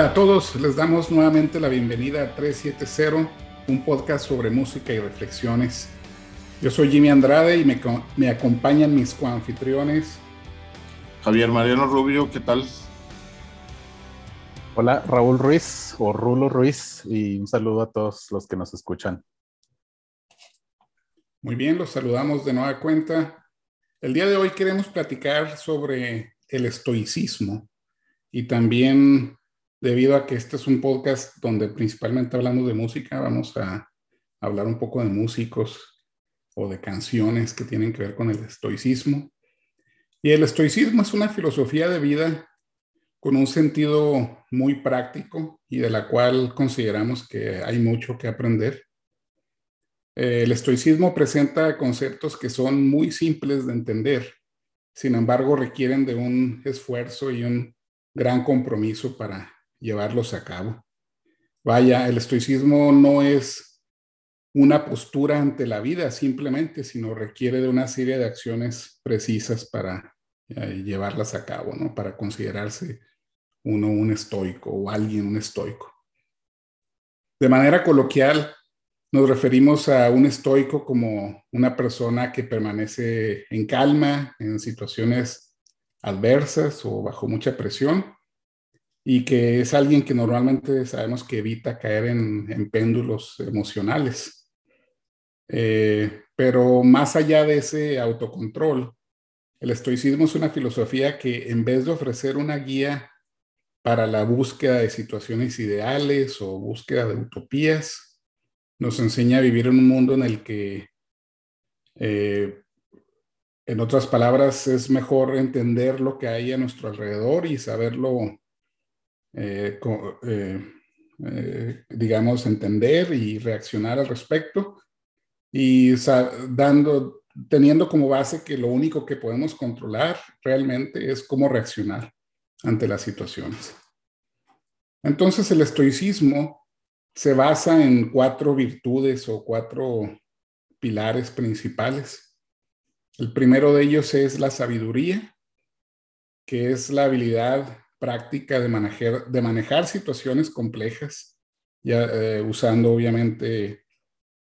Hola a todos, les damos nuevamente la bienvenida a 370, un podcast sobre música y reflexiones. Yo soy Jimmy Andrade y me, me acompañan mis coanfitriones. Javier Mariano Rubio, ¿qué tal? Hola, Raúl Ruiz o Rulo Ruiz y un saludo a todos los que nos escuchan. Muy bien, los saludamos de nueva cuenta. El día de hoy queremos platicar sobre el estoicismo y también debido a que este es un podcast donde principalmente hablamos de música, vamos a hablar un poco de músicos o de canciones que tienen que ver con el estoicismo. Y el estoicismo es una filosofía de vida con un sentido muy práctico y de la cual consideramos que hay mucho que aprender. El estoicismo presenta conceptos que son muy simples de entender, sin embargo requieren de un esfuerzo y un gran compromiso para llevarlos a cabo. Vaya, el estoicismo no es una postura ante la vida simplemente, sino requiere de una serie de acciones precisas para eh, llevarlas a cabo, ¿no? Para considerarse uno un estoico o alguien un estoico. De manera coloquial, nos referimos a un estoico como una persona que permanece en calma en situaciones adversas o bajo mucha presión y que es alguien que normalmente sabemos que evita caer en, péndulos emocionales. Eh, pero más allá de ese autocontrol, el estoicismo es una filosofía que en vez de ofrecer una guía para la búsqueda de situaciones ideales o búsqueda de utopías, nos enseña a vivir en un mundo en el que, eh, en otras palabras, es mejor entender lo que hay a nuestro alrededor y saberlo eh, eh, eh, digamos, entender y reaccionar al respecto y dando, teniendo como base que lo único que podemos controlar realmente es cómo reaccionar ante las situaciones. Entonces el estoicismo se basa en cuatro virtudes o cuatro pilares principales. El primero de ellos es la sabiduría, que es la habilidad práctica de manejar, de manejar situaciones complejas, eh, usando obviamente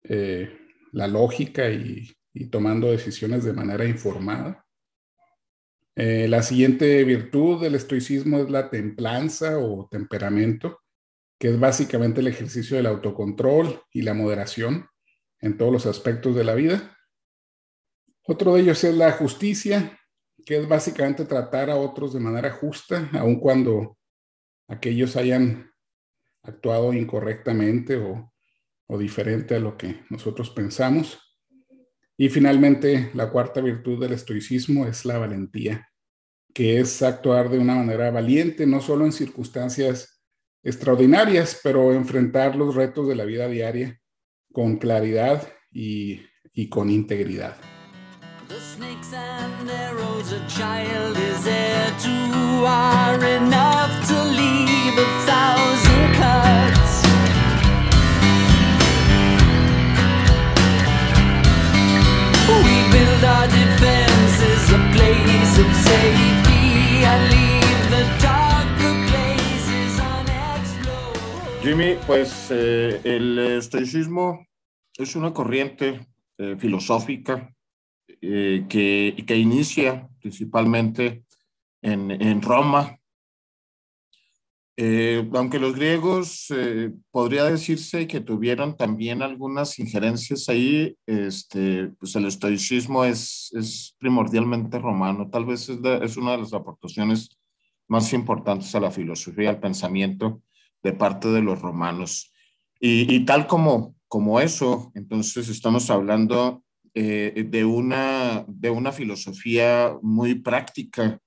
eh, la lógica y, tomando decisiones de manera informada. Eh, la siguiente virtud del estoicismo es la templanza o temperamento, que es básicamente el ejercicio del autocontrol y la moderación en todos los aspectos de la vida. Otro de ellos es la justicia, que es básicamente tratar a otros de manera justa, aun cuando aquellos hayan actuado incorrectamente o, o diferente a lo que nosotros pensamos. Y finalmente, la cuarta virtud del estoicismo es la valentía, que es actuar de una manera valiente, no solo en circunstancias extraordinarias, pero enfrentar los retos de la vida diaria con claridad y, y con integridad. Jimmy, pues eh, el estoicismo es una corriente eh, filosófica eh, que, que, inicia principalmente en, en Roma. Eh, aunque los griegos eh, podría decirse que tuvieron también algunas injerencias ahí, este, pues el estoicismo es, es primordialmente romano, tal vez es, es, una de las aportaciones más importantes a la filosofía, al pensamiento de parte de los romanos. Y, y tal como, como eso, entonces estamos hablando eh, de, una, de una filosofía muy práctica,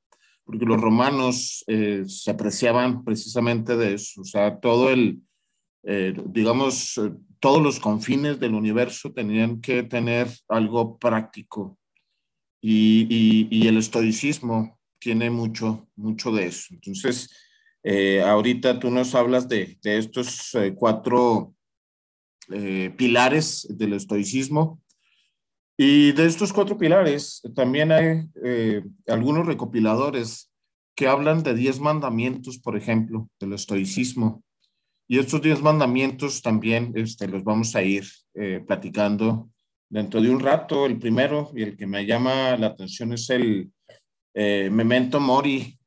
porque los romanos eh, se apreciaban precisamente de eso, o sea, todo el, eh, digamos, todos los confines del universo tenían que tener algo práctico y, y, el estoicismo tiene mucho, mucho de eso. Entonces, ahorita tú nos hablas de, de estos cuatro pilares del estoicismo y de estos cuatro pilares, también hay eh, algunos recopiladores que hablan de diez mandamientos, por ejemplo, del estoicismo. Y estos diez mandamientos también este, los vamos a ir eh, platicando dentro de un rato. El primero y el que me llama la atención es el eh, memento mori,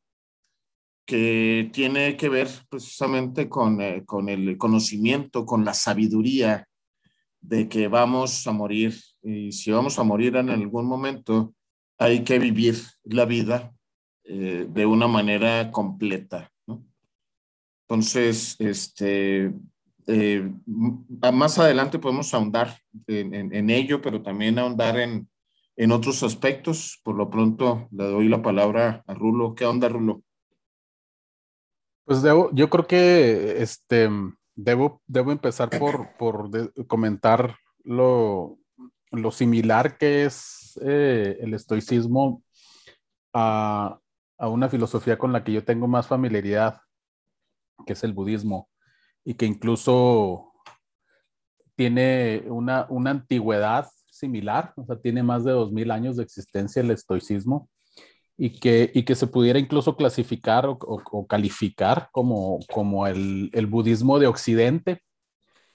que tiene que ver precisamente con, eh, con el conocimiento, con la sabiduría de que vamos a morir. Y si vamos a morir en algún momento, hay que vivir la vida eh, de una manera completa. Entonces, este, eh, más adelante podemos ahondar en, en, ello, pero también ahondar en, en otros aspectos. Por lo pronto, le doy la palabra a Rulo. ¿Qué onda, Rulo? Pues debo, yo creo que este, debo, debo empezar por, por comentar lo, lo, similar que es eh, el estoicismo a, a una filosofía con la que yo tengo más familiaridad, que es el budismo, y que incluso tiene una, una antigüedad similar, o sea, tiene más de dos mil años de existencia el estoicismo, y que, y que se pudiera incluso clasificar o, o, calificar como, como el, el, budismo de Occidente,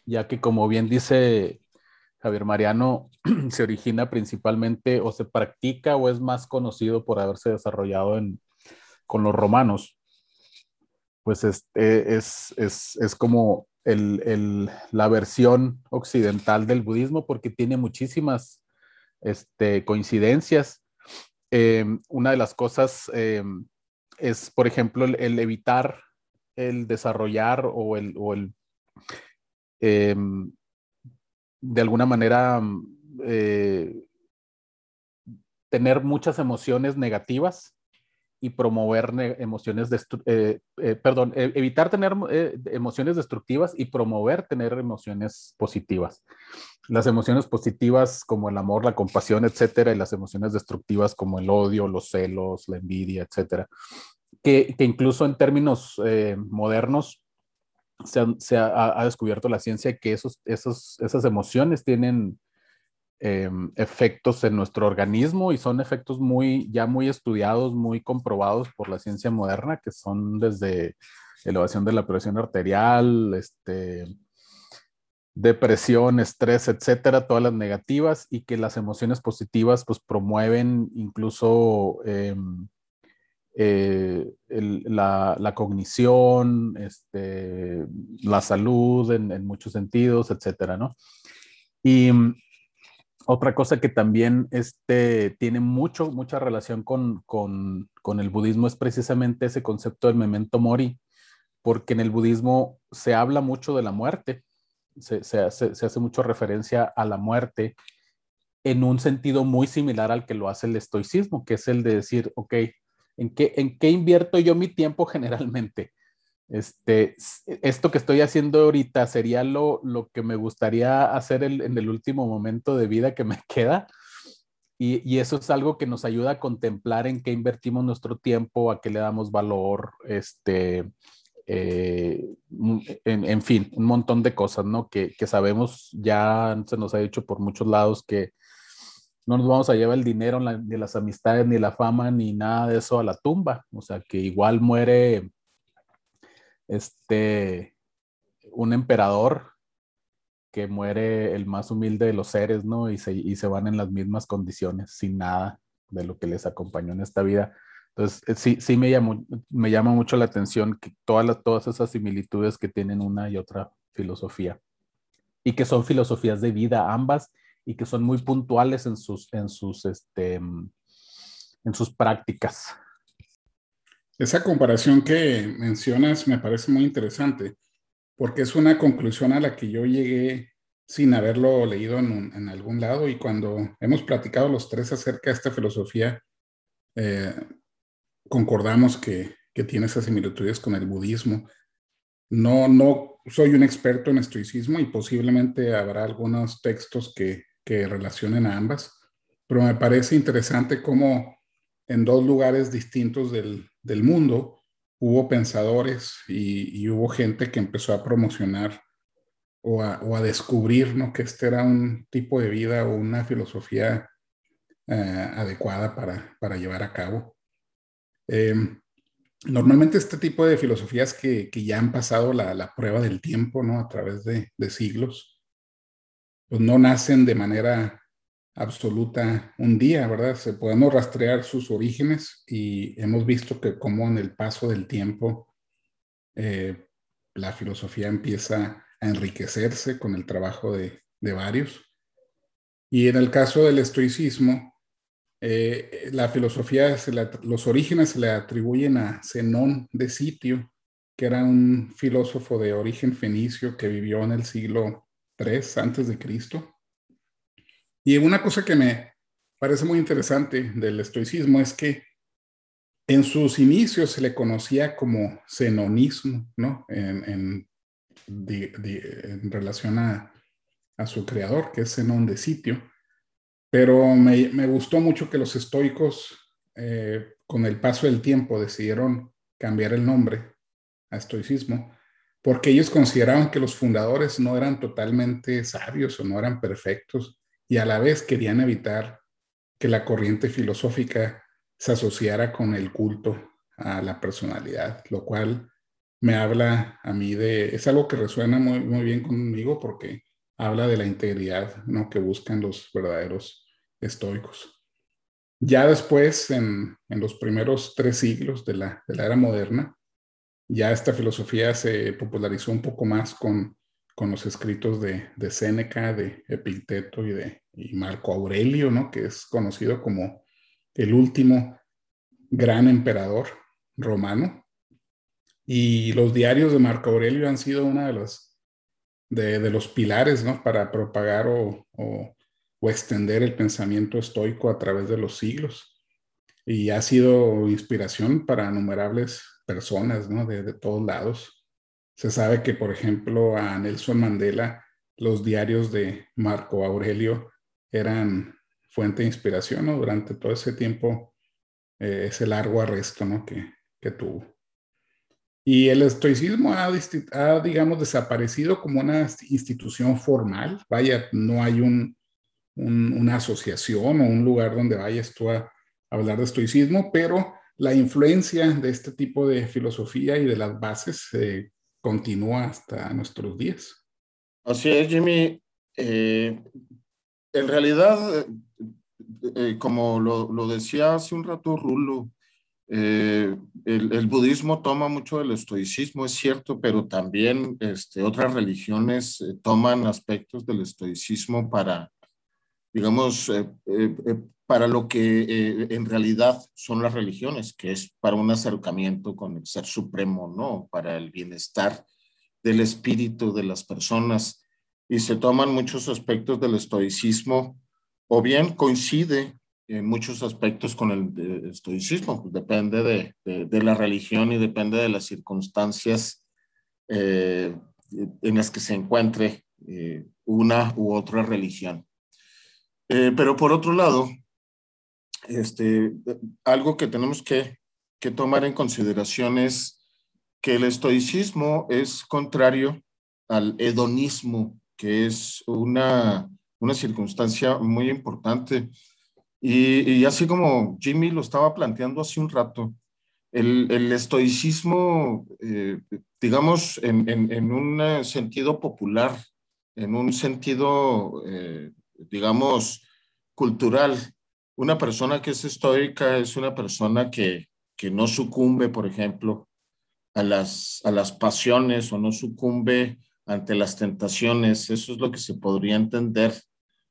ya que como bien dice Javier Mariano, se origina principalmente o se practica o es más conocido por haberse desarrollado en, con los romanos, pues es, es, es, es como el, el, la versión occidental del budismo porque tiene muchísimas este, coincidencias. Eh, una de las cosas eh, es, por ejemplo, el, evitar el desarrollar o el, o el eh, de alguna manera, tener muchas emociones negativas y promover emociones, eh, eh, perdón, e, evitar tener eh, emociones destructivas y promover tener emociones positivas. Las emociones positivas como el amor, la compasión, etcétera, y las emociones destructivas como el odio, los celos, la envidia, etcétera. Que, que incluso en términos modernos se, ha, descubierto la ciencia que esos, esos, esas emociones tienen eh, efectos en nuestro organismo y son efectos muy, ya muy estudiados, muy comprobados por la ciencia moderna, que son desde elevación de la presión arterial, este, depresión, estrés, etcétera, todas las negativas y que las emociones positivas pues promueven incluso eh, eh, la, cognición, este, la salud en, muchos sentidos, etcétera, ¿no? Y otra cosa que también este, tiene mucho, mucha relación con, con, con, el budismo es precisamente ese concepto del memento mori, porque en el budismo se habla mucho de la muerte, se, se, hace, se mucho referencia a la muerte en un sentido muy similar al que lo hace el estoicismo, que es el de decir, ok, ¿en qué, en qué invierto yo mi tiempo generalmente? Este, esto que estoy haciendo ahorita sería lo, lo que me gustaría hacer el, en el último momento de vida que me queda. Y, y, eso es algo que nos ayuda a contemplar en qué invertimos nuestro tiempo, a qué le damos valor, este, eh, en, en, fin, un montón de cosas, ¿no? Que, que, sabemos, ya se nos ha dicho por muchos lados que no nos vamos a llevar el dinero, ni las amistades, ni la fama, ni nada de eso a la tumba. O sea, que igual muere este, un emperador que muere el más humilde de los seres, ¿no? Y se, y se van en las mismas condiciones, sin nada de lo que les acompañó en esta vida. Entonces, eh, sí, sí me, llamo, me llama mucho la atención que todas, todas esas similitudes que tienen una y otra filosofía. Y que son filosofías de vida ambas y que son muy puntuales en sus, en sus, este, en sus prácticas. Esa comparación que mencionas me parece muy interesante porque es una conclusión a la que yo llegué sin haberlo leído en, en algún lado y cuando hemos platicado los tres acerca de esta filosofía, eh, concordamos que, que, tiene esas similitudes con el budismo. No, no soy un experto en estoicismo y posiblemente habrá algunos textos que, que relacionen a ambas, pero me parece interesante cómo en dos lugares distintos del, del mundo, hubo pensadores y, hubo gente que empezó a promocionar o a, a, descubrir ¿no? que este era un tipo de vida o una filosofía eh, adecuada para, para, llevar a cabo. Eh, normalmente este tipo de filosofías que, ya han pasado la, prueba del tiempo, ¿no? A través de, siglos, pues no nacen de manera absoluta un día, ¿verdad? Se podemos rastrear sus orígenes y hemos visto que como en el paso del tiempo eh, la filosofía empieza a enriquecerse con el trabajo de, de varios. Y en el caso del estoicismo, eh, la filosofía, los orígenes se le atribuyen a Zenón de Sitio, que era un filósofo de origen fenicio que vivió en el siglo Antes de Cristo. Y una cosa que me parece muy interesante del estoicismo es que en sus inicios se le conocía como zenonismo, ¿no? En, relación a, a, su creador, que es Zenón de Sitio. Pero me, me gustó mucho que los estoicos, eh, con el paso del tiempo, decidieron cambiar el nombre a estoicismo, porque ellos consideraban que los fundadores no eran totalmente sabios o no eran perfectos, y a la vez querían evitar que la corriente filosófica se asociara con el culto a la personalidad, lo cual me habla a mí de, es algo que resuena muy, muy bien conmigo porque habla de la integridad ¿no? que buscan los verdaderos estoicos. Ya después, en, los primeros tres siglos de la, era moderna, ya esta filosofía se popularizó un poco más con, los escritos de, de Séneca, de Epicteto y de Marco Aurelio, ¿no? que es conocido como el último gran emperador romano. Y los diarios de Marco Aurelio han sido una de los, de, los pilares ¿no? para propagar o, o extender el pensamiento estoico a través de los siglos. Y ha sido inspiración para innumerables personas ¿no? de, todos lados. Se sabe que, por ejemplo, a Nelson Mandela los diarios de Marco Aurelio eran fuente de inspiración ¿no? durante todo ese tiempo, eh, ese largo arresto ¿no? que, que tuvo. Y el estoicismo ha, digamos, desaparecido como una institución formal. Vaya, no hay un, una asociación o un lugar donde vayas tú a, hablar de estoicismo, pero la influencia de este tipo de filosofía y de las bases eh, continúa hasta nuestros días. Así es, Jimmy. Eh, en realidad, eh, como lo, decía hace un rato Rulo, el, el, budismo toma mucho del estoicismo, es cierto, pero también este, otras religiones toman aspectos del estoicismo para, digamos, eh, eh, eh, para lo que en realidad son las religiones, que es para un acercamiento con el Ser Supremo, ¿no? Para el bienestar del espíritu de las personas. Y se toman muchos aspectos del estoicismo, o bien coincide en muchos aspectos con el estoicismo, pues depende de, de, la religión y depende de las circunstancias en las que se encuentre una u otra religión. Eh, pero por otro lado, este, algo que tenemos que, que tomar en consideración es que el estoicismo es contrario al hedonismo, que es una, una circunstancia muy importante. Y, así como Jimmy lo estaba planteando hace un rato, el, el estoicismo, eh, digamos, en, en, en, un sentido popular, en un sentido eh, digamos, cultural. Una persona que es estoica es una persona que, que no sucumbe, por ejemplo, a las, a las pasiones o no sucumbe ante las tentaciones. Eso es lo que se podría entender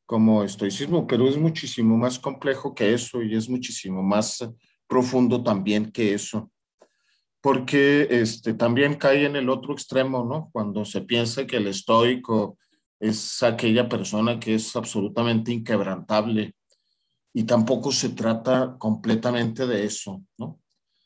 como estoicismo, pero es muchísimo más complejo que eso y es muchísimo más profundo también que eso. Porque este, también cae en el otro extremo, ¿no? Cuando se piensa que el estoico es aquella persona que es absolutamente inquebrantable y tampoco se trata completamente de eso, ¿no?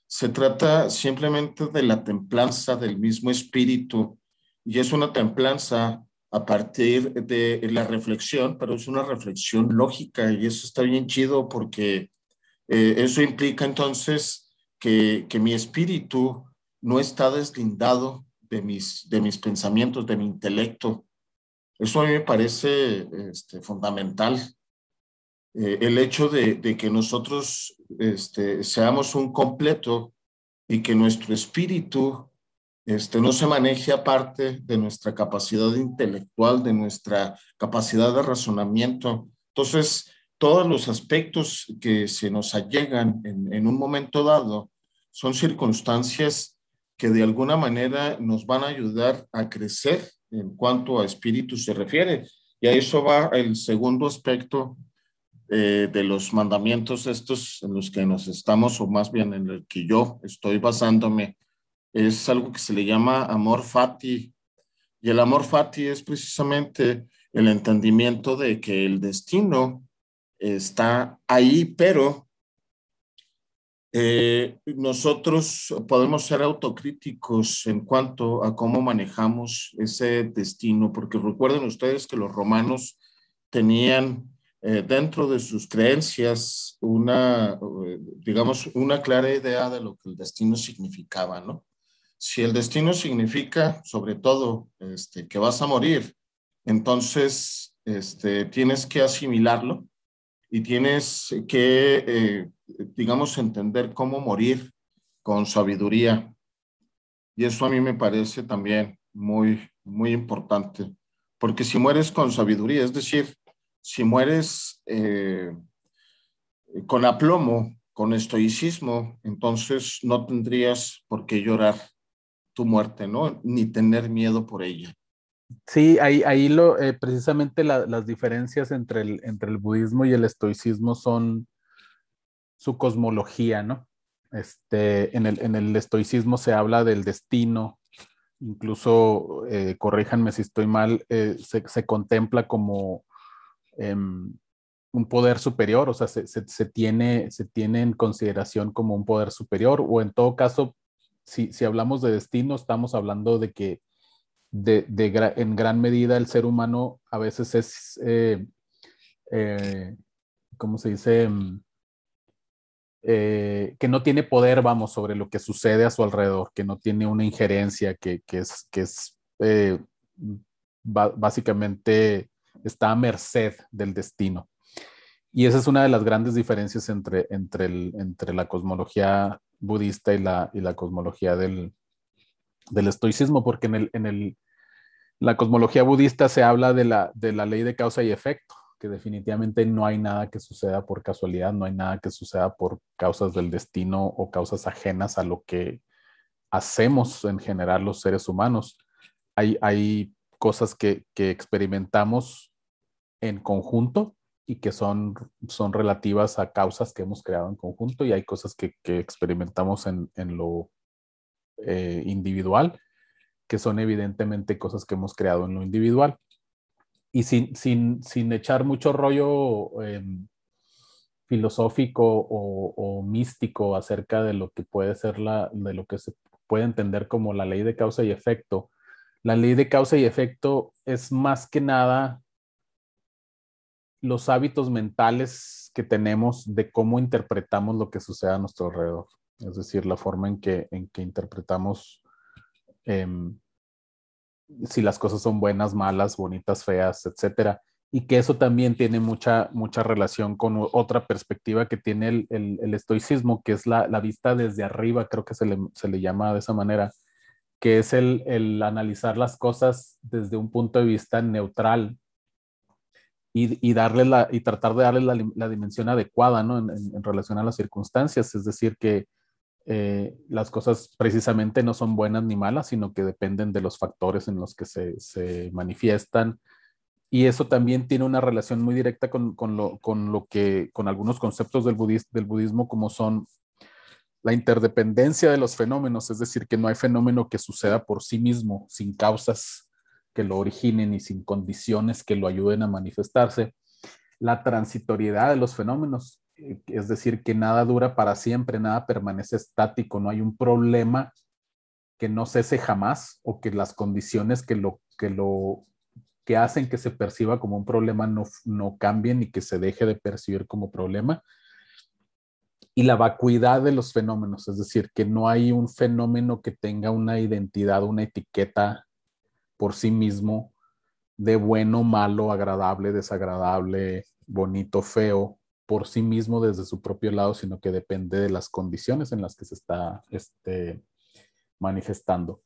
Se trata simplemente de la templanza del mismo espíritu y es una templanza a partir de la reflexión, pero es una reflexión lógica y eso está bien chido porque eh, eso implica entonces que, que mi espíritu no está deslindado de mis, de mis pensamientos, de mi intelecto, eso a mí me parece este, fundamental. Eh, el hecho de, que nosotros este, seamos un completo y que nuestro espíritu este, no se maneje aparte de nuestra capacidad intelectual, de nuestra capacidad de razonamiento. Entonces, todos los aspectos que se nos allegan en, en un momento dado son circunstancias que de alguna manera nos van a ayudar a crecer en cuanto a espíritu se refiere. Y a eso va el segundo aspecto eh, de los mandamientos estos en los que nos estamos, o más bien en el que yo estoy basándome, es algo que se le llama amor fati. Y el amor fati es precisamente el entendimiento de que el destino está ahí, pero eh, nosotros podemos ser autocríticos en cuanto a cómo manejamos ese destino, porque recuerden ustedes que los romanos tenían eh, dentro de sus creencias una, eh, digamos, una clara idea de lo que el destino significaba, ¿no? Si el destino significa, sobre todo, este, que vas a morir, entonces este, tienes que asimilarlo y tienes que digamos, entender cómo morir con sabiduría. Y eso a mí me parece también muy, muy importante, porque si mueres con sabiduría, es decir, si mueres eh, con aplomo, con estoicismo, entonces no tendrías por qué llorar tu muerte, ¿no? Ni tener miedo por ella. Sí, ahí, ahí lo, eh, precisamente las diferencias entre el, entre el budismo y el estoicismo son su cosmología, ¿no? Este, en, el, en el estoicismo se habla del destino, incluso, eh, corríjanme si estoy mal, eh, se, contempla como em, un poder superior, o sea, se, tiene, se tiene en consideración como un poder superior, o en todo caso, si, si hablamos de destino, estamos hablando de que de, en gran medida el ser humano a veces es, eh, ¿cómo se dice? Em, eh, que no tiene poder, vamos, sobre lo que sucede a su alrededor, que no tiene una injerencia, que, es, que es eh, básicamente está a merced del destino. Y esa es una de las grandes diferencias entre, entre, el, entre la cosmología budista y la, y la cosmología del, del estoicismo, porque en, el, en el, la cosmología budista se habla de la, de la ley de causa y efecto, que definitivamente no hay nada que suceda por casualidad, no hay nada que suceda por causas del destino o causas ajenas a lo que hacemos en general los seres humanos. Hay, hay cosas que, que experimentamos en conjunto y que son, son relativas a causas que hemos creado en conjunto y hay cosas que, que experimentamos en, en lo eh, individual que son evidentemente cosas que hemos creado en lo individual y sin, sin, sin echar mucho rollo em, filosófico o, místico acerca de lo que puede ser la, de lo que se puede entender como la ley de causa y efecto. La ley de causa y efecto es más que nada los hábitos mentales que tenemos de cómo interpretamos lo que sucede a nuestro alrededor. Es decir, la forma en que, en que interpretamos em, si las cosas son buenas, malas, bonitas, feas, etcétera. Y que eso también tiene mucha, mucha relación con otra perspectiva que tiene el, el, estoicismo, que es la, la, vista desde arriba, creo que se le, se le llama de esa manera, que es el, el, analizar las cosas desde un punto de vista neutral y, y la, y tratar de darle la, la dimensión adecuada ¿no? en, en, relación a las circunstancias. Es decir, que eh, las cosas precisamente no son buenas ni malas, sino que dependen de los factores en los que se, manifiestan. Y eso también tiene una relación muy directa con, lo, que, con algunos conceptos del, del budismo, como son la interdependencia de los fenómenos, es decir, que no hay fenómeno que suceda por sí mismo, sin causas que lo originen y sin condiciones que lo ayuden a manifestarse. La transitoriedad de los fenómenos, eh, es decir, que nada dura para siempre, nada permanece estático, no hay un problema que no cese jamás o que las condiciones que lo que lo que hacen que se perciba como un problema no, no cambien y que se deje de percibir como problema. Y la vacuidad de los fenómenos, es decir, que no hay un fenómeno que tenga una identidad, una etiqueta por sí mismo de bueno, malo, agradable, desagradable, bonito, feo, por sí mismo desde su propio lado, sino que depende de las condiciones en las que se está este, manifestando.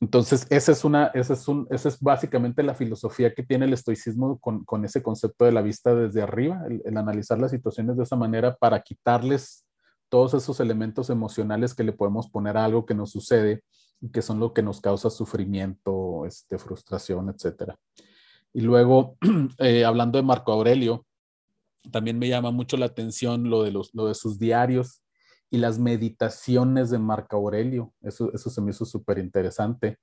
Entonces, esa es, una, esa es, un, esa es básicamente la filosofía que tiene el estoicismo con, con ese concepto de la vista desde arriba, el, analizar las situaciones de esa manera para quitarles todos esos elementos emocionales que le podemos poner a algo que nos sucede y que son lo que nos causa sufrimiento, este, frustración, etc. Y luego, eh, hablando de Marco Aurelio, también me llama mucho la atención lo de, los, lo de sus diarios y las meditaciones de Marco Aurelio. Eso, eso se me hizo súper interesante,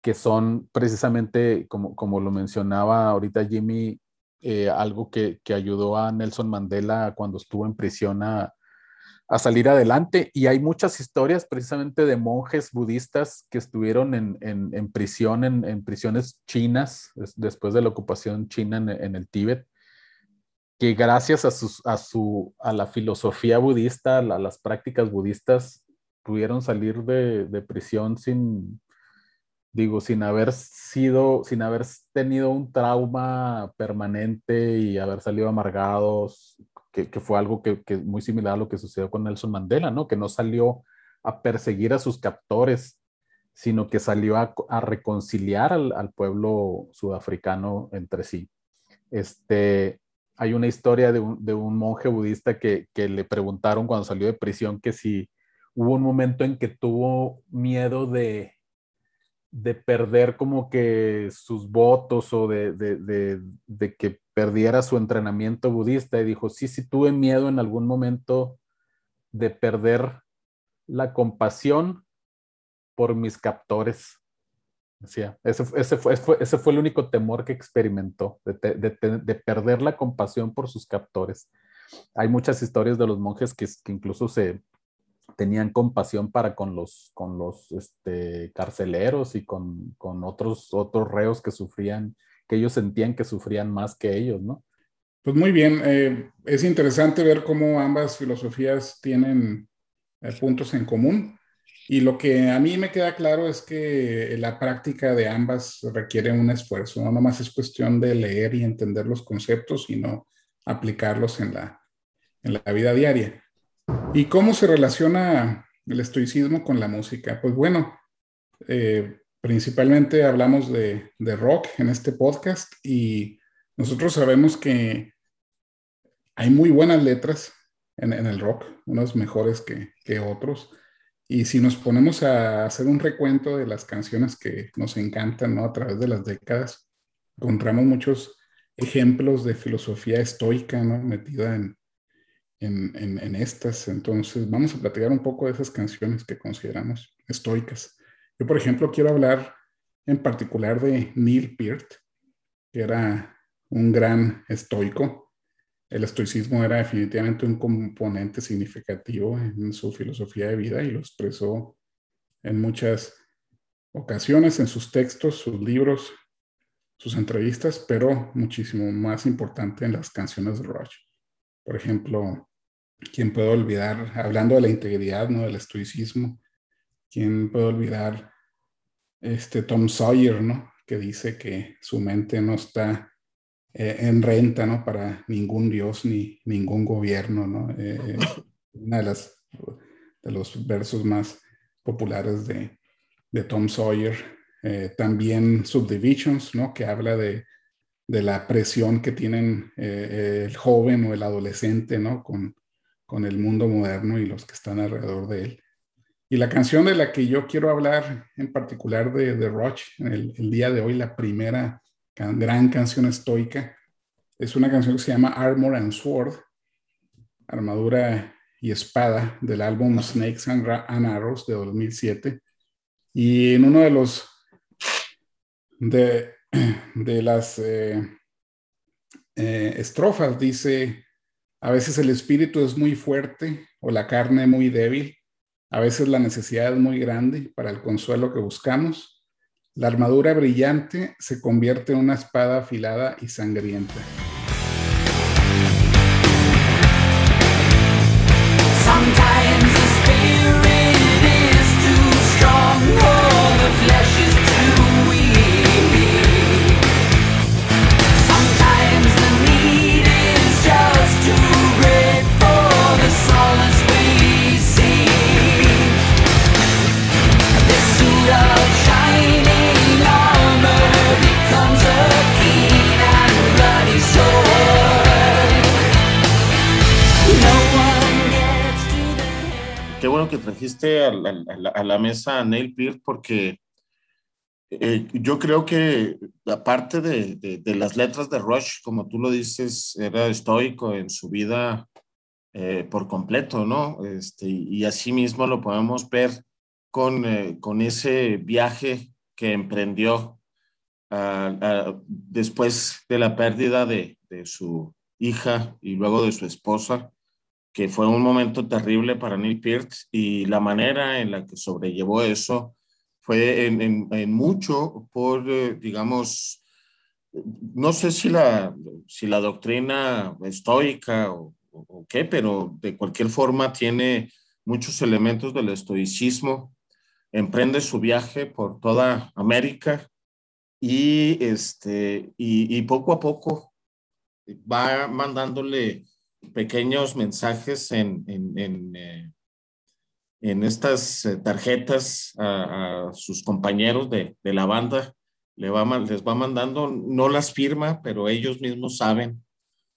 que son precisamente, como, como lo mencionaba ahorita Jimmy, eh, algo que, que, ayudó a Nelson Mandela cuando estuvo en prisión a, a, salir adelante. Y hay muchas historias precisamente de monjes budistas que estuvieron en, en, prisión, en, en, prisiones chinas, después de la ocupación china en el Tíbet que gracias a, sus, a, su, a la filosofía budista, a las prácticas budistas, pudieron salir de, de, prisión sin, digo, sin haber sido, sin haber tenido un trauma permanente y haber salido amargados, que, que fue algo que, que, muy similar a lo que sucedió con Nelson Mandela, ¿no? Que no salió a perseguir a sus captores, sino que salió a, a reconciliar al, al, pueblo sudafricano entre sí. Este, hay una historia de un, monje budista que, le preguntaron cuando salió de prisión que si hubo un momento en que tuvo miedo de, de perder como que sus votos o de, de, que perdiera su entrenamiento budista y dijo, sí, sí tuve miedo en algún momento de perder la compasión por mis captores ese, ese, fue, ese fue el único temor que experimentó, de, perder la compasión por sus captores. Hay muchas historias de los monjes que, que incluso se tenían compasión para con los, con los este, carceleros y con, con, otros, otros reos que sufrían, que ellos sentían que sufrían más que ellos, ¿no? Pues muy bien, eh, es interesante ver cómo ambas filosofías tienen eh, puntos en común. Y lo que a mí me queda claro es que la práctica de ambas requiere un esfuerzo, no nomás es cuestión de leer y entender los conceptos, sino aplicarlos en la, en la vida diaria. ¿Y cómo se relaciona el estoicismo con la música? Pues bueno, eh, principalmente hablamos de, de, rock en este podcast y nosotros sabemos que hay muy buenas letras en, en el rock, unos mejores que, que otros y si nos ponemos a hacer un recuento de las canciones que nos encantan ¿no? a través de las décadas, encontramos muchos ejemplos de filosofía estoica ¿no? metida en, en, en, estas. Entonces, vamos a platicar un poco de esas canciones que consideramos estoicas. Yo, por ejemplo, quiero hablar en particular de Neil Peart, que era un gran estoico el estoicismo era definitivamente un componente significativo en su filosofía de vida y lo expresó en muchas ocasiones en sus textos, sus libros, sus entrevistas, pero muchísimo más importante en las canciones de Rush. Por ejemplo, ¿quién puede olvidar, hablando de la integridad, ¿no? del estoicismo, quién puede olvidar este Tom Sawyer, ¿no? que dice que su mente no está eh, en renta, ¿no? Para ningún dios ni ningún gobierno, ¿no? Eh, eh, una de las de los versos más populares de, de Tom Sawyer. también Subdivisions, ¿no? Que habla de, de la presión que tienen el joven o el adolescente, ¿no? Con, con el mundo moderno y los que están alrededor de él. Y la canción de la que yo quiero hablar en particular de, de el día de hoy, la primera gran canción estoica. Es una canción que se llama Armor and Sword, armadura y espada, del álbum Snakes and, Arrows de 2007. Y en uno de los de, de las eh, eh, estrofas dice, a veces el espíritu es muy fuerte o la carne muy débil, a veces la necesidad es muy grande para el consuelo que buscamos la armadura brillante se convierte en una espada afilada y sangrienta. Que trajiste a la, mesa a Neil Peart porque eh, yo creo que aparte de, de, las letras de Rush, como tú lo dices, era estoico en su vida eh, por completo, ¿no? Este, y así mismo lo podemos ver con, eh, con ese viaje que emprendió después de la pérdida de, de su hija y luego de su esposa que fue un momento terrible para Neil Peart y la manera en la que sobrellevó eso fue en, en, mucho por, eh, digamos, no sé si la, si la doctrina estoica o, o, qué, pero de cualquier forma tiene muchos elementos del estoicismo. Emprende su viaje por toda América y, este, y, y poco a poco va mandándole pequeños mensajes en, en, en, eh, en estas eh, tarjetas a, sus compañeros de, de, la banda. Les va mandando, no las firma, pero ellos mismos saben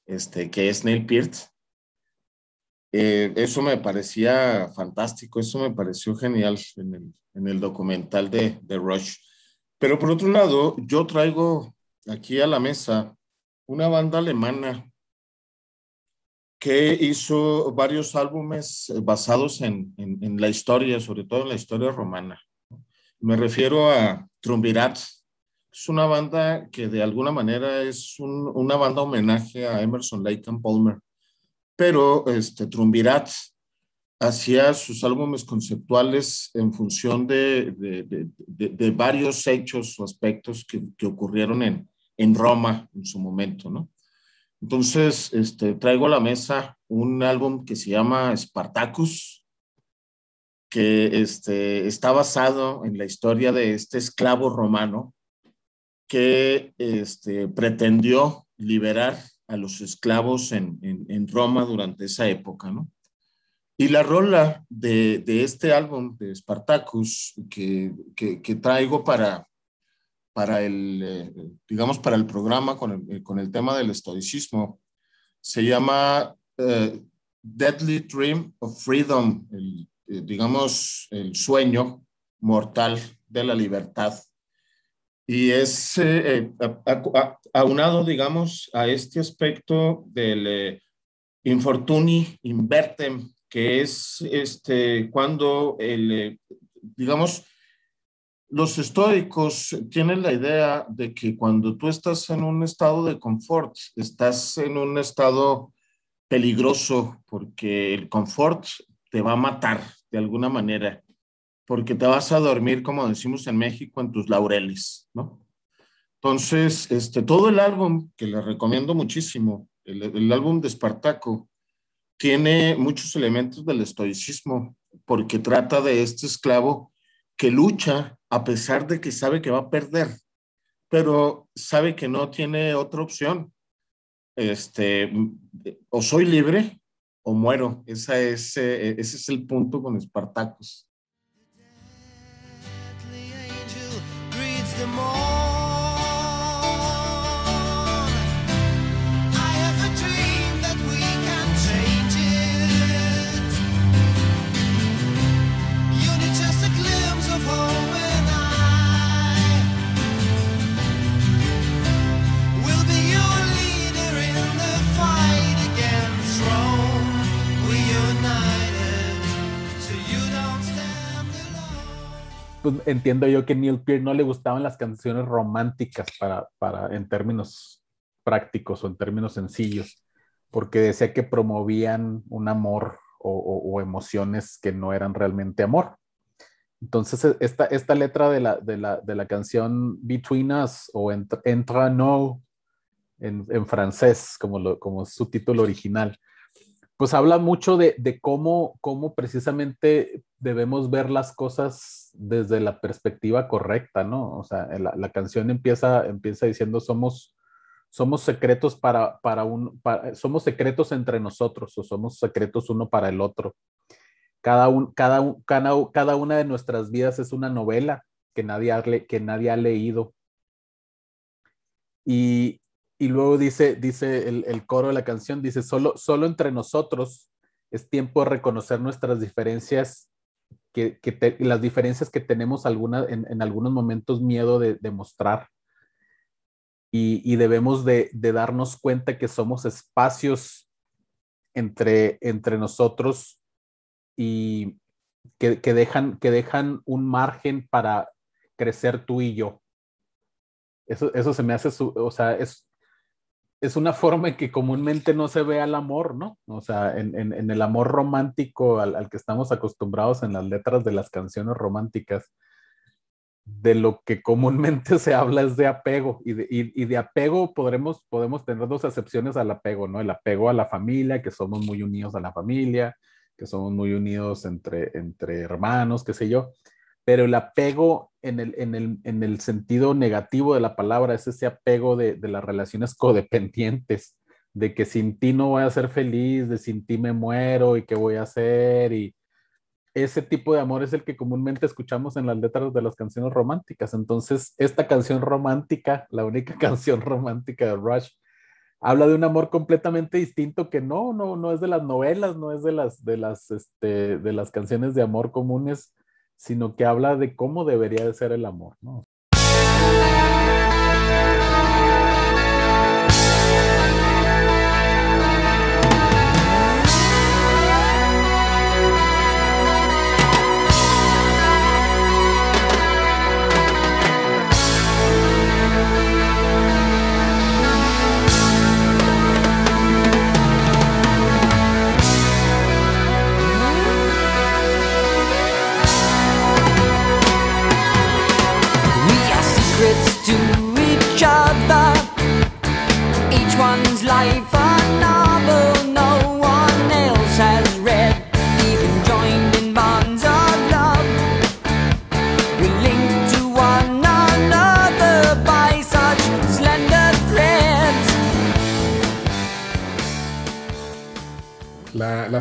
este, que es Neil Peart. Eh, eso me parecía fantástico, eso me pareció genial en el, en el documental de, de Rush. Pero por otro lado, yo traigo aquí a la mesa una banda alemana que hizo varios álbumes basados en, en, la historia, sobre todo en la historia romana. Me refiero a Trumvirat. Es una banda que de alguna manera es una banda homenaje a Emerson Lake and Palmer, pero este, Trumvirat hacía sus álbumes conceptuales en función de, de, de, varios hechos o aspectos que, que ocurrieron en, en Roma en su momento, ¿no? Entonces, este, traigo a la mesa un álbum que se llama Spartacus, que este, está basado en la historia de este esclavo romano que este, pretendió liberar a los esclavos en, Roma durante esa época, ¿no? Y la rola de, este álbum de Spartacus que, que traigo para, para el, eh, digamos, para el programa con el, eh, con el, tema del estoicismo. Se llama eh, Deadly Dream of Freedom, digamos, el sueño mortal de la libertad. Y es aunado, digamos, a este aspecto del infortuni invertem, que es este, cuando el, digamos, los estoicos tienen la idea de que cuando tú estás en un estado de confort, estás en un estado peligroso porque el confort te va a matar de alguna manera, porque te vas a dormir, como decimos en México, en tus laureles, ¿no? Entonces, este, todo el álbum, que le recomiendo muchísimo, el, el álbum de Espartaco, tiene muchos elementos del estoicismo, porque trata de este esclavo que lucha a pesar de que sabe que va a perder, pero sabe que no tiene otra opción. Este, o soy libre o muero. Esa es, eh, ese es el punto con Espartacus. Pues entiendo yo que Neil Peart no le gustaban las canciones románticas para, para, en términos prácticos o en términos sencillos, porque decía que promovían un amor o, emociones que no eran realmente amor. Entonces, e, esta, esta letra de la, de, la, de la canción Between Us o Entra No en, en francés, como, lo, como su título original, pues habla mucho de, de, cómo, cómo precisamente debemos ver las cosas desde la perspectiva correcta, ¿no? O sea, la, canción empieza, empieza diciendo somos, somos secretos para, para un, somos secretos entre nosotros o somos secretos uno para el otro. Cada una de nuestras vidas es una novela que nadie ha, que nadie ha leído. Y, y luego dice, dice el, el, coro de la canción, dice, solo, solo entre nosotros es tiempo de reconocer nuestras diferencias que, las diferencias que tenemos alguna, en, algunos momentos miedo de, mostrar. Y, debemos de, darnos cuenta que somos espacios entre, entre nosotros y que, dejan, que dejan un margen para crecer tú y yo. Eso, eso se me hace, o sea, es, es una forma en que comúnmente no se ve al amor, ¿no? O sea, en, en, el amor romántico al, al, que estamos acostumbrados en las letras de las canciones románticas, de lo que comúnmente se habla es de apego. Y de, y, de apego podremos, podemos tener dos acepciones al apego, ¿no? El apego a la familia, que somos muy unidos a la familia, que somos muy unidos entre, entre hermanos, qué sé yo pero el apego en el, en el, en el sentido negativo de la palabra es ese apego de, de, las relaciones codependientes, de que sin ti no voy a ser feliz, de sin ti me muero y qué voy a hacer. Y ese tipo de amor es el que comúnmente escuchamos en las letras de las canciones románticas. Entonces, esta canción romántica, la única canción romántica de Rush, habla de un amor completamente distinto que no, no, no es de las novelas, no es de las, de las, este, de las canciones de amor comunes sino que habla de cómo debería de ser el amor, ¿no?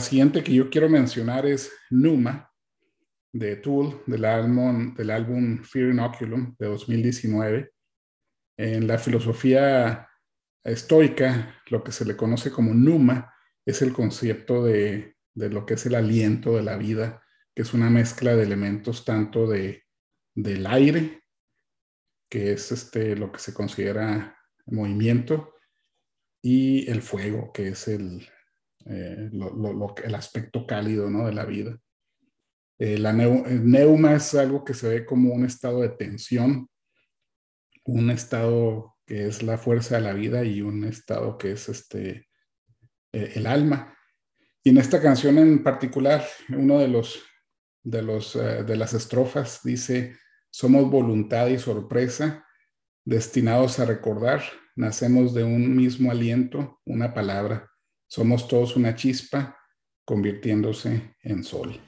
Siguiente que yo quiero mencionar es Numa, de Tool, del álbum, del álbum Fear Inoculum de 2019. En la filosofía estoica, lo que se le conoce como Numa es el concepto de, lo que es el aliento de la vida, que es una mezcla de elementos tanto de, del aire, que es este, lo que se considera movimiento, y el fuego, que es el, eh, el aspecto cálido ¿no? de la vida. Eh, la el neuma es algo que se ve como un estado de tensión, un estado que es la fuerza de la vida y un estado que es este, eh, el alma. Y en esta canción en particular, uno de los de, los, de las estrofas dice, somos voluntad y sorpresa, destinados a recordar, nacemos de un mismo aliento, una palabra. Somos todos una chispa convirtiéndose en sol.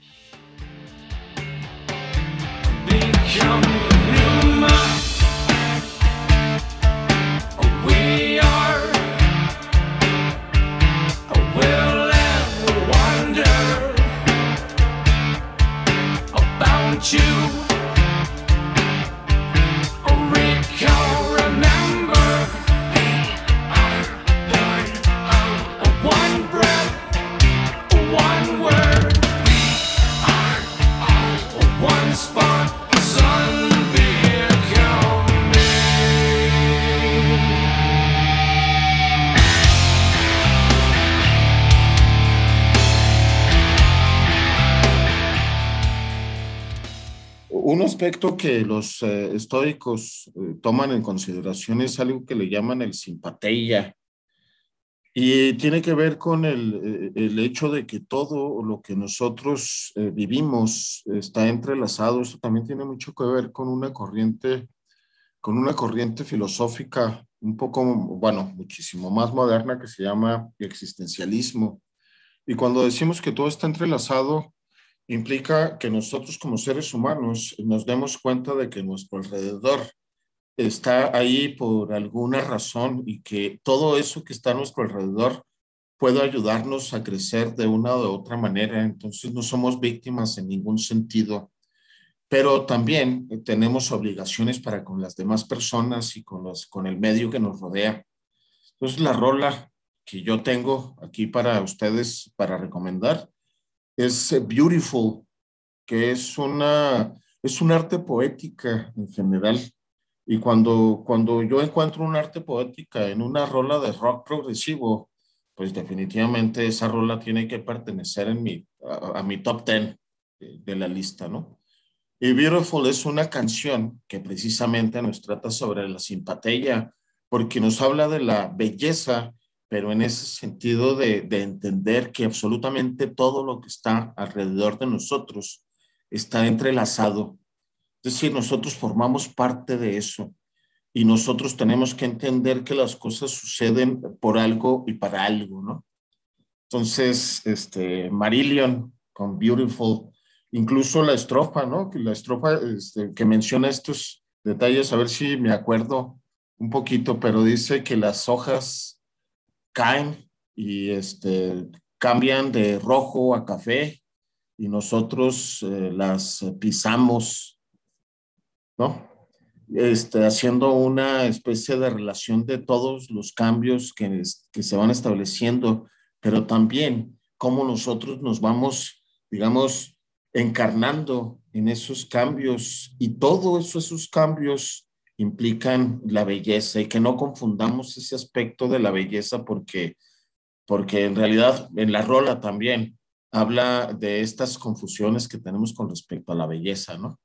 Aspecto que los eh, estoicos eh, toman en consideración es algo que le llaman el simpateia. Y tiene que ver con el, eh, el hecho de que todo lo que nosotros vivimos está entrelazado. Esto también tiene mucho que ver con una corriente, con una corriente filosófica un poco, bueno, muchísimo más moderna que se llama existencialismo. Y cuando decimos que todo está entrelazado, implica que nosotros como seres humanos nos demos cuenta de que nuestro alrededor está ahí por alguna razón y que todo eso que está a nuestro alrededor puede ayudarnos a crecer de una u otra manera. Entonces no somos víctimas en ningún sentido, pero también tenemos obligaciones para con las demás personas y con, los, con el medio que nos rodea. Entonces la rola que yo tengo aquí para ustedes para recomendar es Beautiful que es una, es un arte poética en general. Y cuando, cuando yo encuentro un arte poética en una rola de rock progresivo, pues definitivamente esa rola tiene que pertenecer en mi, a, mi top 10 de, la lista, ¿no? Y Beautiful es una canción que precisamente nos trata sobre la simpatía, porque nos habla de la belleza, pero en ese sentido de, de entender que absolutamente todo lo que está alrededor de nosotros está entrelazado. Es decir, nosotros formamos parte de eso y nosotros tenemos que entender que las cosas suceden por algo y para algo, ¿no? Entonces, este, Marillion con Beautiful, incluso la estrofa, ¿no? La estrofa este, que menciona estos detalles, a ver si me acuerdo un poquito, pero dice que las hojas caen y este, cambian de rojo a café y nosotros eh, las pisamos, ¿no? Este, haciendo una especie de relación de todos los cambios que, que se van estableciendo, pero también cómo nosotros nos vamos, digamos, encarnando en esos cambios y todos esos cambios implican la belleza y que no confundamos ese aspecto de la belleza porque, porque en realidad en la rola también habla de estas confusiones que tenemos con respecto a la belleza, ¿no?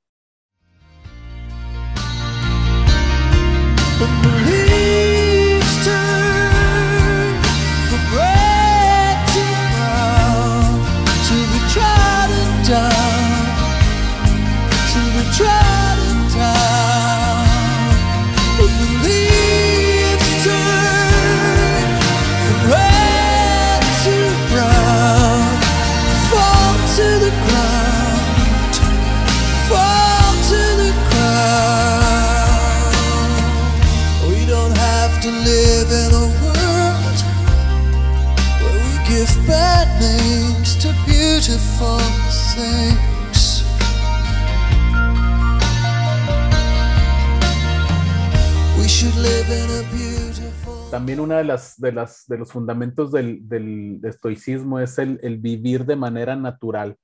También una de las de las de los fundamentos del, del estoicismo es el, el, vivir de manera natural.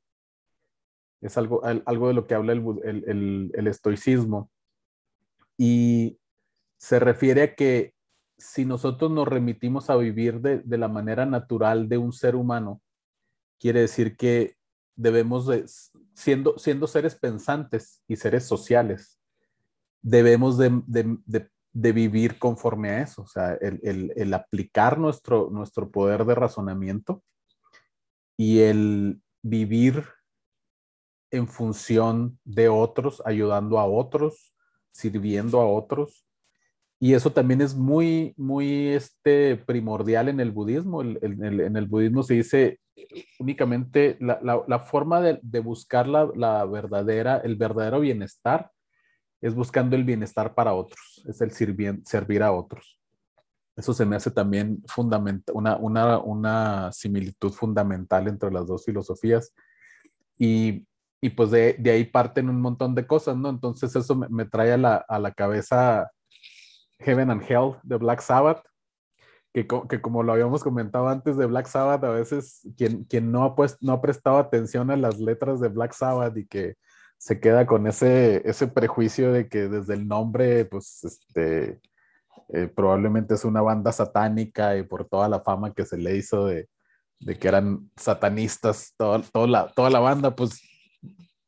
Es algo, algo de lo que habla el, el, el estoicismo. Y se refiere a que si nosotros nos remitimos a vivir de, de, la manera natural de un ser humano, quiere decir que debemos de, siendo, siendo seres pensantes y seres sociales, debemos de, vivir conforme a eso, o sea, el, aplicar nuestro, nuestro poder de razonamiento y el vivir en función de otros, ayudando a otros, sirviendo a otros. Y eso también es muy, muy este, primordial en el budismo. en el budismo se dice, únicamente la, forma de, buscar la, verdadera, el verdadero bienestar es buscando el bienestar para otros, es el servir, a otros. Eso se me hace también fundamental, una, una, similitud fundamental entre las dos filosofías. Y, pues de, ahí parten un montón de cosas, ¿no? Entonces eso me, trae a la, a la cabeza Heaven and Hell de Black Sabbath, que, como lo habíamos comentado antes de Black Sabbath, a veces quien, quien no, ha pues, no ha prestado atención a las letras de Black Sabbath y que se queda con ese, ese prejuicio de que desde el nombre, pues, este, eh, probablemente es una banda satánica y por toda la fama que se le hizo de, de que eran satanistas, toda, la, toda la banda, pues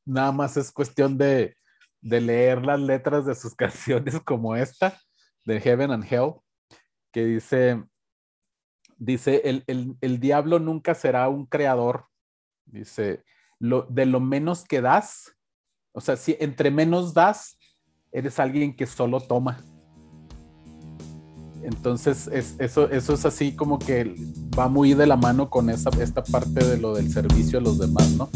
nada más es cuestión de, de leer las letras de sus canciones como esta, de Heaven and Hell, que dice, dice, el, el, el, diablo nunca será un creador. Dice, lo, de lo menos que das, o sea, si entre menos das, eres alguien que solo toma. Entonces, es, eso, eso es así como que va muy de la mano con esa, esta parte de lo del servicio a los demás, ¿no?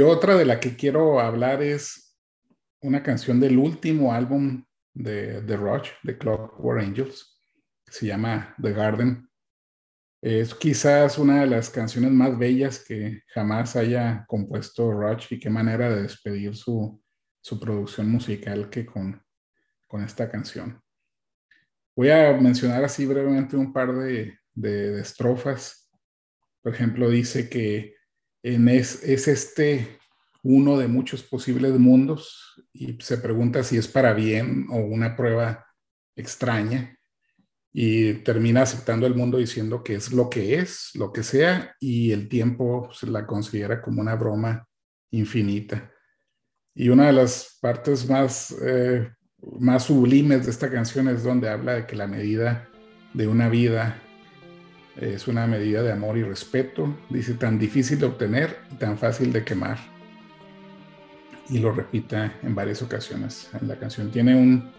Y otra de la que quiero hablar es una canción del último álbum de The Rush, de Clockwork Angels, que se llama The Garden. Es quizás una de las canciones más bellas que jamás haya compuesto Rush y qué manera de despedir su, su producción musical que con, con esta canción. Voy a mencionar así brevemente un par de, de, estrofas. Por ejemplo, dice que es, es este uno de muchos posibles mundos y se pregunta si es para bien o una prueba extraña y termina aceptando el mundo diciendo que es lo que es, lo que sea, y el tiempo se la considera como una broma infinita. Y una de las partes más, eh, más sublimes de esta canción es donde habla de que la medida de una vida es una medida de amor y respeto, dice, tan difícil de obtener y tan fácil de quemar. Y lo repita en varias ocasiones en la canción. Tiene un,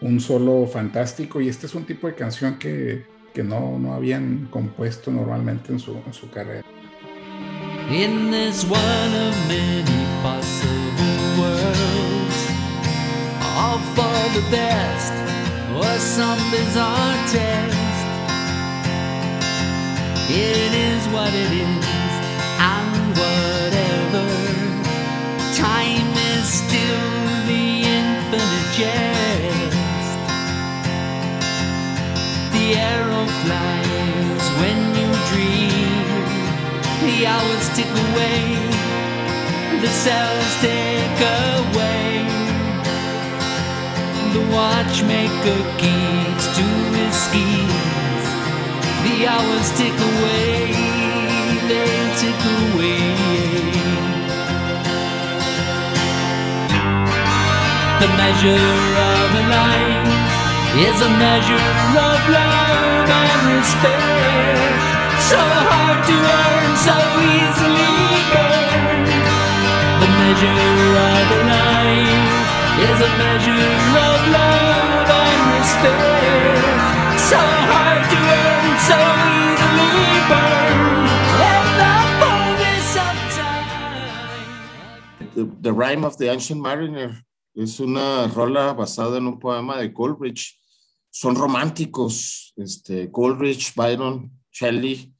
un solo fantástico y este es un tipo de canción que, que no, no, habían compuesto normalmente en su, en su carrera. All for the best or. It is what it is, and whatever. Time is still the infinite jest. the arrow flies when you dream. The hours tick away, the cells take away. The watchmaker keeps to his schemes. The hours tick away, they tick away. The measure of a life is a measure of love and respect. So hard to earn, so easily burned. The measure of a life is a measure of love and respect. So hard to earn, the. The, Rhyme of the Ancient Mariner. Es una rola basada en un poema de Coleridge son románticos, este, Coleridge, Byron, Shelley,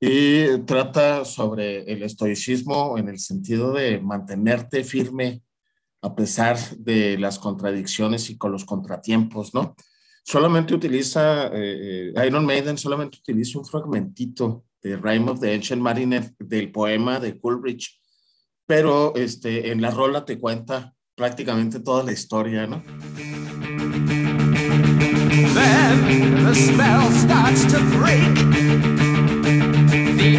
y trata sobre el estoicismo en el sentido de mantenerte firme a pesar de las contradicciones y con los contratiempos, ¿no? Solamente utiliza, eh, eh, Iron Maiden solamente utiliza un fragmentito de Rhyme of the Ancient Mariner del poema de Coleridge, pero este, en la rola te cuenta prácticamente toda la historia, ¿no? The spell starts to break. The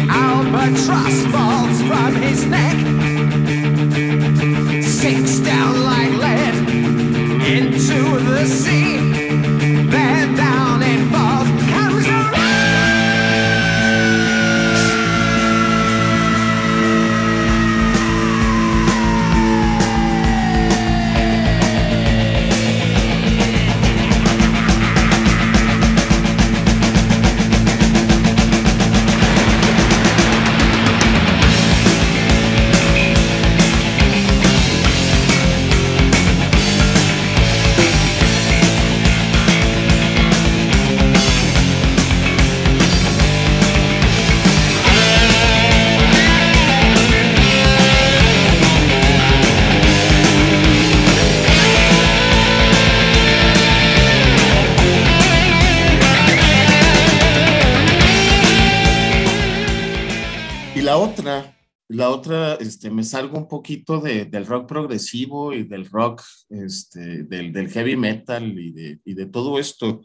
salgo un poquito de, del rock progresivo y del rock, este, del, del heavy metal y de, y de, todo esto,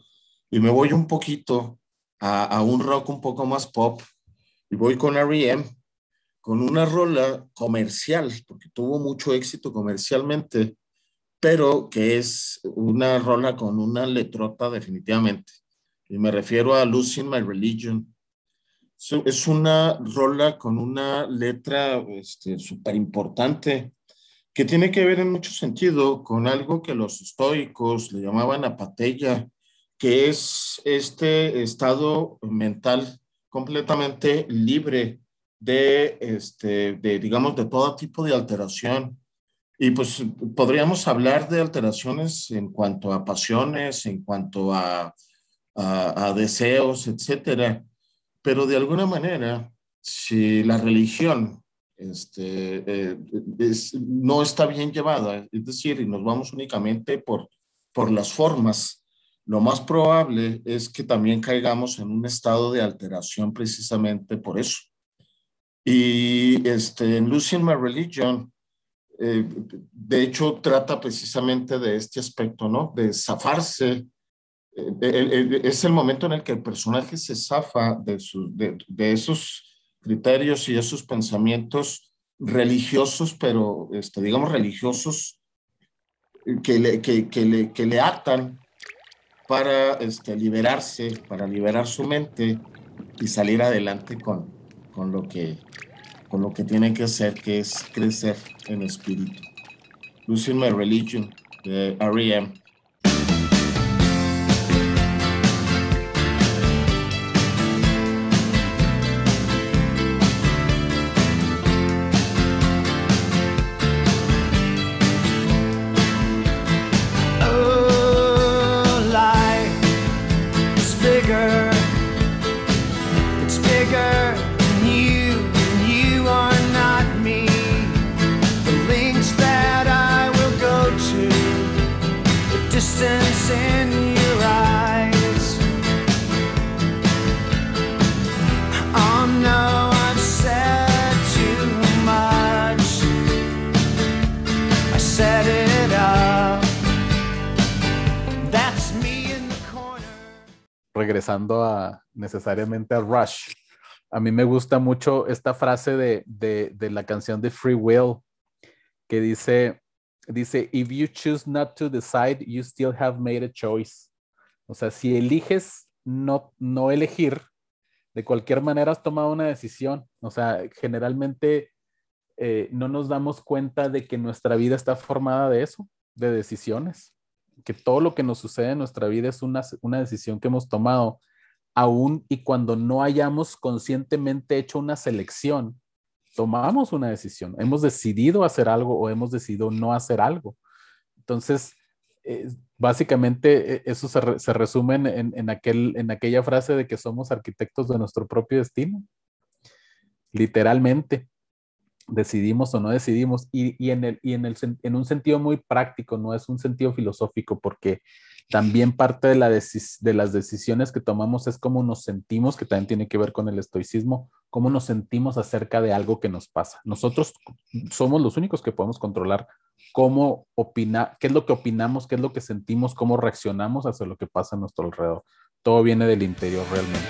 y me voy un poquito a, a, un rock un poco más pop, y voy con R.E.M., con una rola comercial, porque tuvo mucho éxito comercialmente, pero que es una rola con una letrota definitivamente. Y me refiero a Losing My Religion es una rola con una letra súper este, importante que tiene que ver en mucho sentido con algo que los estoicos le llamaban apatella, que es este estado mental completamente libre de, este, de, digamos, de todo tipo de alteración. Y pues podríamos hablar de alteraciones en cuanto a pasiones, en cuanto a, a, deseos, etcétera. Pero de alguna manera, si la religión este, eh, no está bien llevada, es decir, y nos vamos únicamente por, por las formas, lo más probable es que también caigamos en un estado de alteración precisamente por eso. Y este, en Losing My Religion, eh, de hecho, trata precisamente de este aspecto, ¿no? De zafarse. Eh, es el momento en el que el personaje se zafa de, esos criterios y esos pensamientos religiosos, pero este, digamos religiosos que le, que, le, que atan para este, liberarse, para liberar su mente y salir adelante con, con, lo que, con lo que tiene que hacer, que es crecer en espíritu. Losing My Religion, de R.E.M. regresando a necesariamente a Rush, a mí me gusta mucho esta frase de, de, la canción de Free Will que dice, dice, if you choose not to decide, you still have made a choice. O sea, si eliges no, no elegir, de cualquier manera has tomado una decisión. O sea, generalmente eh, no nos damos cuenta de que nuestra vida está formada de eso, de decisiones que todo lo que nos sucede en nuestra vida es una, una decisión que hemos tomado, aún y cuando no hayamos conscientemente hecho una selección, tomamos una decisión, hemos decidido hacer algo o hemos decidido no hacer algo. Entonces, eh, básicamente e, eso se, se resume en, en, aquel, en aquella frase de que somos arquitectos de nuestro propio destino, literalmente decidimos o no decidimos, y, y, en, el, y en, el, en un sentido muy práctico, no es un sentido filosófico, porque también parte de, la de las decisiones que tomamos es cómo nos sentimos, que también tiene que ver con el estoicismo, cómo nos sentimos acerca de algo que nos pasa. Nosotros somos los únicos que podemos controlar cómo opinar, qué es lo que opinamos, qué es lo que sentimos, cómo reaccionamos hacia lo que pasa a nuestro alrededor. Todo viene del interior realmente.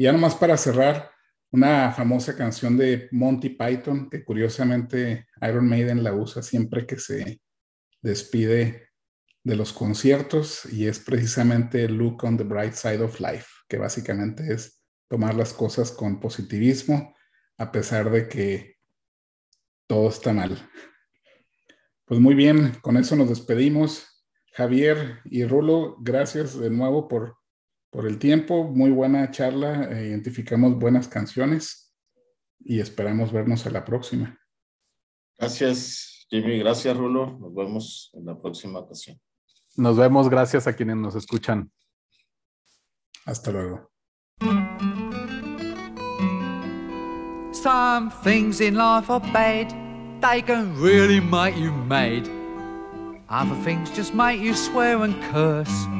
Y ya nomás para cerrar, una famosa canción de Monty Python, que curiosamente Iron Maiden la usa siempre que se despide de los conciertos y es precisamente Look on the Bright Side of Life, que básicamente es tomar las cosas con positivismo a pesar de que todo está mal. Pues muy bien, con eso nos despedimos. Javier y Rulo, gracias de nuevo por por el tiempo. Muy buena charla. Eh, identificamos buenas canciones y esperamos vernos a la próxima. Gracias, Jimmy. Gracias, Rulo. Nos vemos en la próxima ocasión. Nos vemos. Gracias a quienes nos escuchan. Hasta luego. Some things in life are bad. They can really make you mad. Other things just make you swear and curse.